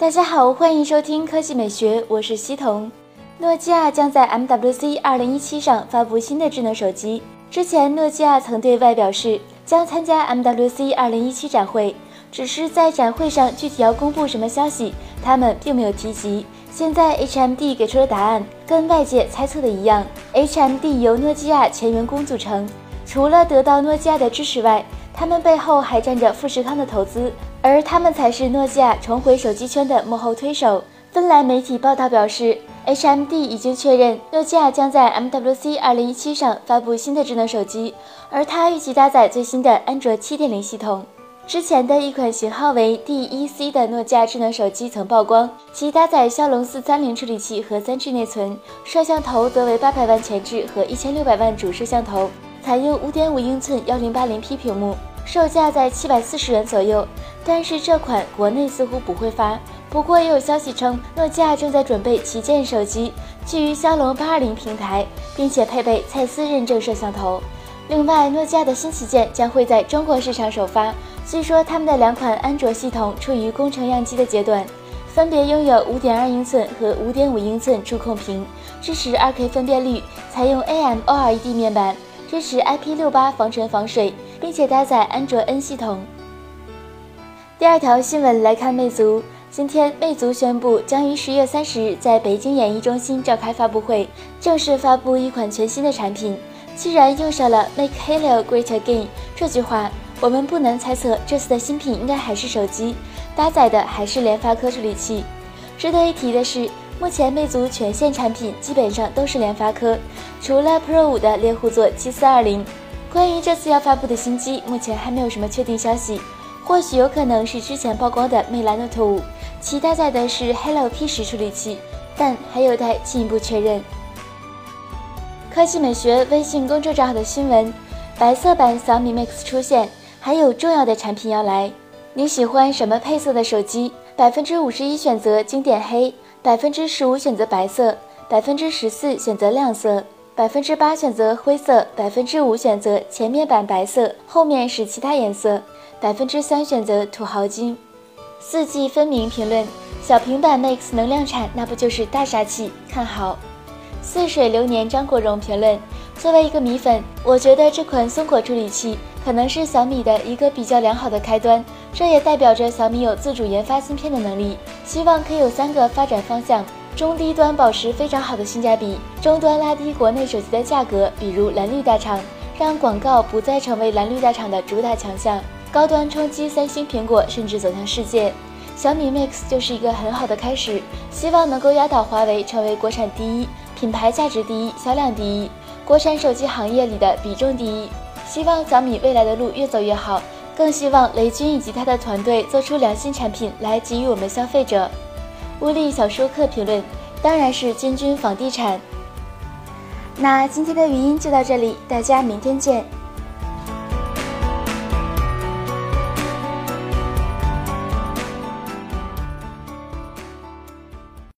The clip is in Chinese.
大家好，欢迎收听科技美学，我是西彤。诺基亚将在 MWC 2017上发布新的智能手机。之前，诺基亚曾对外表示将参加 MWC 2017展会，只是在展会上具体要公布什么消息，他们并没有提及。现在 HMD 给出了答案，跟外界猜测的一样，HMD 由诺基亚前员工组成，除了得到诺基亚的支持外，他们背后还站着富士康的投资。而他们才是诺基亚重回手机圈的幕后推手。芬兰媒体报道表示，HMD 已经确认诺基亚将在 MWC 2017上发布新的智能手机，而它预计搭载最新的安卓7.0系统。之前的一款型号为 DEC 的诺基亚智能手机曾曝光，其搭载骁龙430处理器和 3G 内存，摄像头则为800万前置和1600万主摄像头，采用5.5英寸 1080P 屏幕。售价在七百四十元左右，但是这款国内似乎不会发。不过也有消息称，诺基亚正在准备旗舰手机，基于骁龙八二零平台，并且配备蔡司认证摄像头。另外，诺基亚的新旗舰将会在中国市场首发。据说他们的两款安卓系统处于工程样机的阶段，分别拥有五点二英寸和五点五英寸触控屏，支持二 K 分辨率，采用 AMOLED 面板，支持 IP 六八防尘防水。并且搭载安卓 N 系统。第二条新闻来看，魅族今天，魅族宣布将于十月三十日在北京演艺中心召开发布会，正式发布一款全新的产品。既然用上了 “Make Hello Great Again” 这句话，我们不难猜测，这次的新品应该还是手机，搭载的还是联发科处理器。值得一提的是，目前魅族全线产品基本上都是联发科，除了 Pro 五的猎户座七四二零。关于这次要发布的新机，目前还没有什么确定消息，或许有可能是之前曝光的魅蓝 Note 5，其搭载的是 Hello P10 处理器，但还有待进一步确认。科技美学微信公众账号的新闻：白色版小米 Mix 出现，还有重要的产品要来。你喜欢什么配色的手机？百分之五十一选择经典黑，百分之十五选择白色，百分之十四选择亮色。百分之八选择灰色，百分之五选择前面板白色，后面是其他颜色，百分之三选择土豪金。四季分明评论：小平板 Max 能量产，那不就是大杀器？看好。似水流年张国荣评论：作为一个米粉，我觉得这款松果处理器可能是小米的一个比较良好的开端，这也代表着小米有自主研发芯片的能力，希望可以有三个发展方向。中低端保持非常好的性价比，中端拉低国内手机的价格，比如蓝绿大厂，让广告不再成为蓝绿大厂的主打强项；高端冲击三星、苹果，甚至走向世界。小米 Mix 就是一个很好的开始，希望能够压倒华为，成为国产第一，品牌价值第一，销量第一，国产手机行业里的比重第一。希望小米未来的路越走越好，更希望雷军以及他的团队做出良心产品来给予我们消费者。物力小说客评论，当然是君君房地产。那今天的语音就到这里，大家明天见。